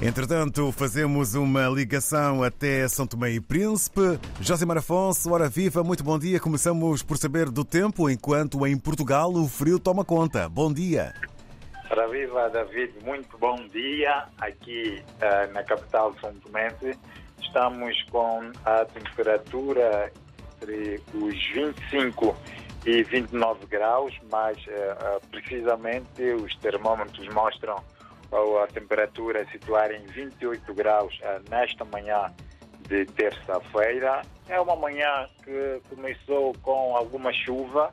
Entretanto, fazemos uma ligação até São Tomé e Príncipe. Josimar Afonso, hora viva, muito bom dia. Começamos por saber do tempo, enquanto em Portugal o frio toma conta. Bom dia. Ora viva, David, muito bom dia. Aqui uh, na capital São Tomé estamos com a temperatura entre os 25 e 29 graus, mas uh, precisamente os termômetros mostram a temperatura situar em 28 graus uh, nesta manhã de terça-feira. É uma manhã que começou com alguma chuva,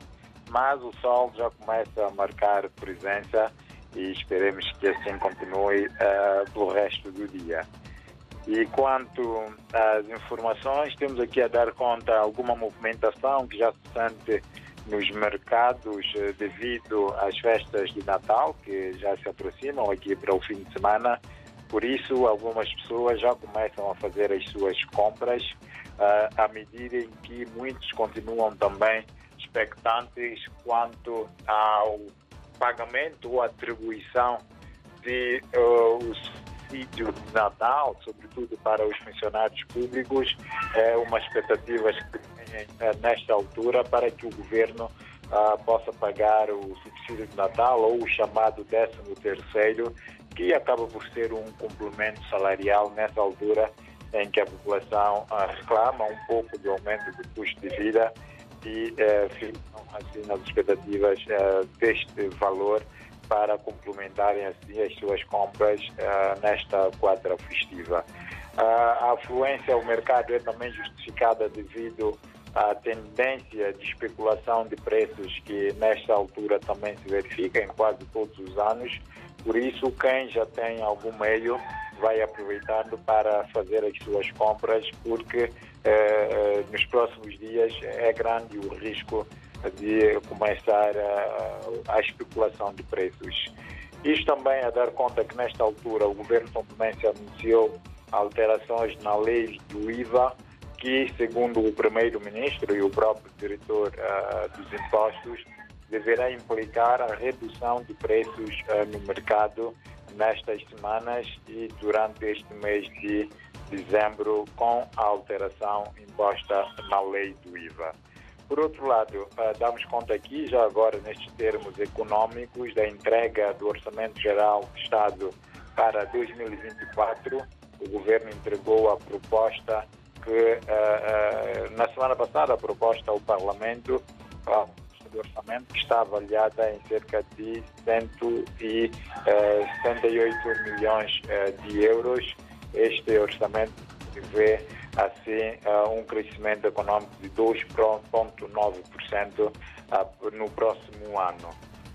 mas o sol já começa a marcar presença e esperemos que assim continue uh, pelo resto do dia. E quanto às informações, temos aqui a dar conta alguma movimentação que já se sente nos mercados eh, devido às festas de Natal que já se aproximam aqui para o fim de semana. Por isso, algumas pessoas já começam a fazer as suas compras uh, à medida em que muitos continuam também expectantes quanto ao pagamento ou atribuição de uh, os subsídio de Natal, sobretudo para os funcionários públicos, é uma expectativa que eh, nesta altura para que o governo ah, possa pagar o subsídio de Natal ou o chamado 13 terceiro, que acaba por ser um complemento salarial nessa altura em que a população ah, reclama um pouco do aumento do custo de vida e eh, ficam assim nas expectativas eh, deste valor para complementarem assim as suas compras uh, nesta quadra festiva. Uh, a afluência ao mercado é também justificada devido à tendência de especulação de preços que nesta altura também se verifica em quase todos os anos. Por isso, quem já tem algum meio vai aproveitando para fazer as suas compras, porque uh, nos próximos dias é grande o risco de começar a, a especulação de preços. Isto também a dar conta que nesta altura o governo se anunciou alterações na lei do IVA que, segundo o primeiro-ministro e o próprio diretor uh, dos impostos, deverá implicar a redução de preços uh, no mercado nestas semanas e durante este mês de dezembro com a alteração imposta na lei do IVA. Por outro lado, eh, damos conta aqui, já agora nestes termos econômicos, da entrega do Orçamento Geral do Estado para 2024. O Governo entregou a proposta que, uh, uh, na semana passada, a proposta ao Parlamento, do orçamento, está avaliada em cerca de 178 milhões de euros. Este orçamento vê assim um crescimento econômico de 2,9% no próximo ano.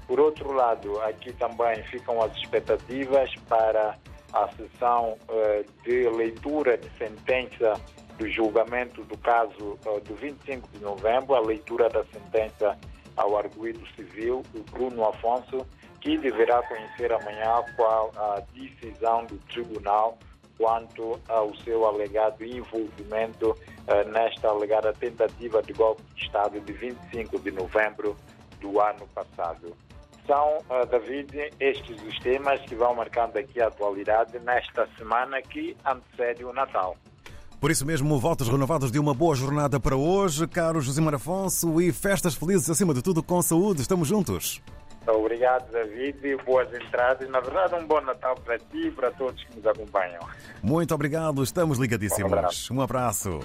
Por outro lado, aqui também ficam as expectativas para a sessão eh, de leitura de sentença do julgamento do caso eh, do 25 de novembro, a leitura da sentença ao arguído civil, o Bruno Afonso, que deverá conhecer amanhã qual a decisão do tribunal quanto ao seu alegado envolvimento uh, nesta alegada tentativa de golpe de Estado de 25 de novembro do ano passado. São, uh, David, estes os temas que vão marcando aqui a atualidade nesta semana que antecede o Natal. Por isso mesmo, votos renovados de uma boa jornada para hoje, caro José Afonso, e festas felizes, acima de tudo, com saúde. Estamos juntos. Obrigado, David. Boas entradas. Na verdade, um bom Natal para ti e para todos que nos acompanham. Muito obrigado. Estamos ligadíssimos. Um abraço. Um abraço.